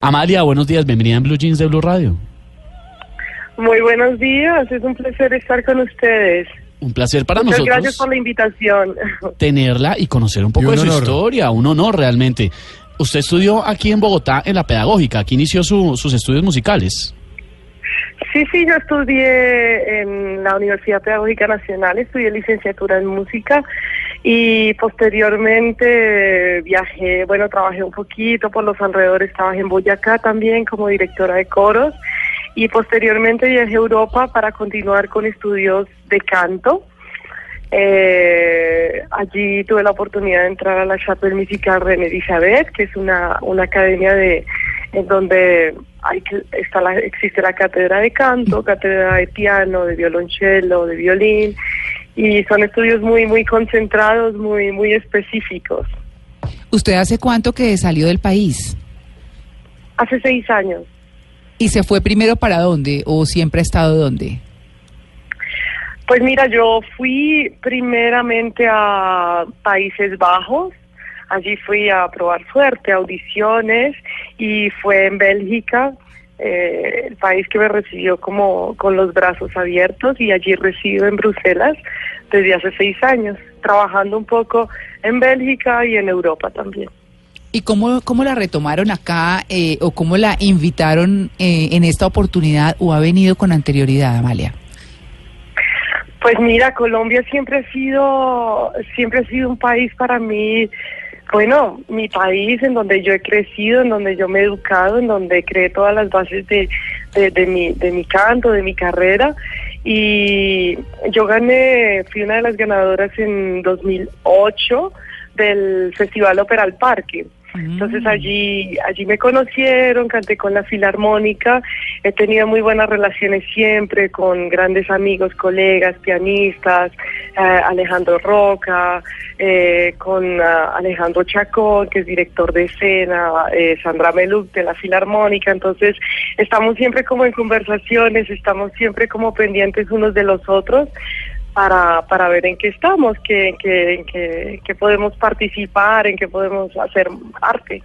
Amalia, buenos días, bienvenida en Blue Jeans de Blue Radio. Muy buenos días, es un placer estar con ustedes. Un placer para Muchas nosotros gracias por la invitación. tenerla y conocer un poco un de su historia, un honor realmente. Usted estudió aquí en Bogotá en la pedagógica, aquí inició su- sus estudios musicales. Sí, sí, yo estudié en la Universidad Pedagógica Nacional, estudié licenciatura en música y posteriormente viajé, bueno, trabajé un poquito por los alrededores, trabajé en Boyacá también como directora de coros. Y posteriormente viajé a Europa para continuar con estudios de canto. Eh, allí tuve la oportunidad de entrar a la Chapelle Musical René Elizabeth, que es una, una academia de en donde hay que, está la, existe la cátedra de canto, cátedra de piano, de violonchelo, de violín, y son estudios muy muy concentrados, muy muy específicos. ¿Usted hace cuánto que salió del país? Hace seis años. ¿Y se fue primero para dónde o siempre ha estado dónde? Pues mira, yo fui primeramente a Países Bajos, allí fui a probar suerte, audiciones, y fue en Bélgica, eh, el país que me recibió como con los brazos abiertos, y allí resido en Bruselas desde hace seis años, trabajando un poco en Bélgica y en Europa también. ¿Y cómo, cómo la retomaron acá eh, o cómo la invitaron eh, en esta oportunidad o ha venido con anterioridad, Amalia? Pues mira, Colombia siempre ha sido, siempre ha sido un país para mí, bueno, mi país en donde yo he crecido, en donde yo me he educado, en donde creé todas las bases de, de, de mi, de mi canto, de mi carrera. Y yo gané, fui una de las ganadoras en 2008 del Festival Ópera al Parque. Entonces allí, allí me conocieron, canté con la Filarmónica, he tenido muy buenas relaciones siempre con grandes amigos, colegas, pianistas, eh, Alejandro Roca, eh, con ah, Alejandro Chacón, que es director de escena, eh, Sandra Meluc de la Filarmónica, entonces estamos siempre como en conversaciones, estamos siempre como pendientes unos de los otros para, para ver en qué estamos, que, en qué, en qué- qué podemos participar, en qué podemos hacer arte.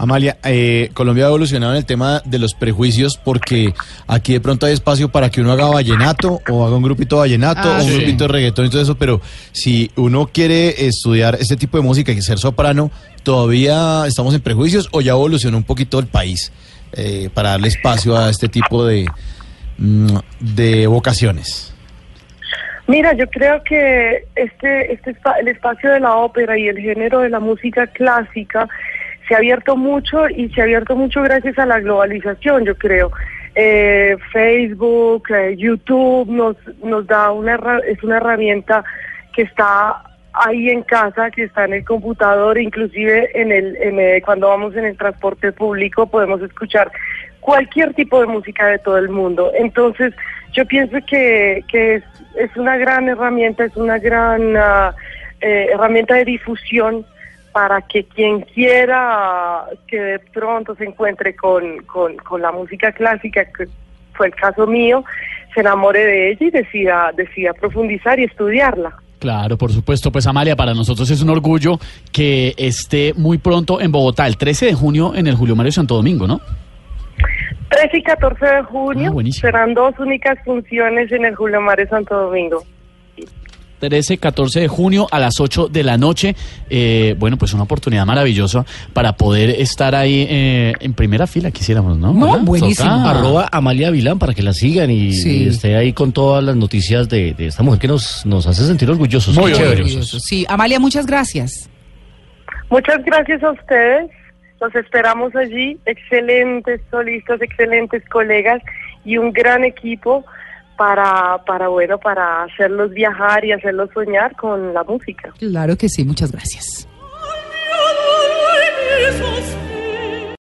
Amalia, eh, Colombia ha evolucionado en el tema de los prejuicios porque aquí de pronto hay espacio para que uno haga vallenato o haga un grupito de vallenato Ah, o un sí. grupito de reggaetón y todo eso, pero si uno quiere estudiar este tipo de música y ser soprano, ¿todavía estamos en prejuicios o ya evolucionó un poquito el país eh, para darle espacio a este tipo de, mm, de vocaciones? Mira, yo creo que este, este el espacio de la ópera y el género de la música clásica se ha abierto mucho y se ha abierto mucho gracias a la globalización, yo creo. Eh, Facebook, eh, YouTube nos, nos da una, es una herramienta que está ahí en casa, que está en el computador, inclusive en el, en el- cuando vamos en el transporte público podemos escuchar cualquier tipo de música de todo el mundo. Entonces, yo pienso que, es, una gran herramienta, es una gran eh, herramienta de difusión para que quien quiera que de pronto se encuentre con, con, con la música clásica, que fue el caso mío, se enamore de ella y decida, decida profundizar y estudiarla. Claro, por supuesto. Pues Amalia, para nosotros es un orgullo que esté muy pronto en Bogotá, el 13 de junio en el Julio Mario Santo Domingo, ¿no? 13 y 14 de junio Ah, serán dos únicas funciones en el Julio Mario Santo Domingo. 13, 14 de junio a las 8 de la noche. Eh, bueno, pues una oportunidad maravillosa para poder estar ahí eh, en primera fila, quisiéramos, ¿no? No, ¿Verdad? buenísimo. Arroba Amalia Vilán para que la sigan y, Sí. y esté ahí con todas las noticias de, de esta mujer que nos, nos hace sentir orgullosos. Muy Qué chévere. Orgulloso. Sí, Amalia, muchas gracias. Muchas gracias a ustedes. Los esperamos allí. Excelentes solistas, excelentes colegas y un gran equipo para, para bueno, para hacerlos viajar y hacerlos soñar con la música. Claro que sí, muchas gracias.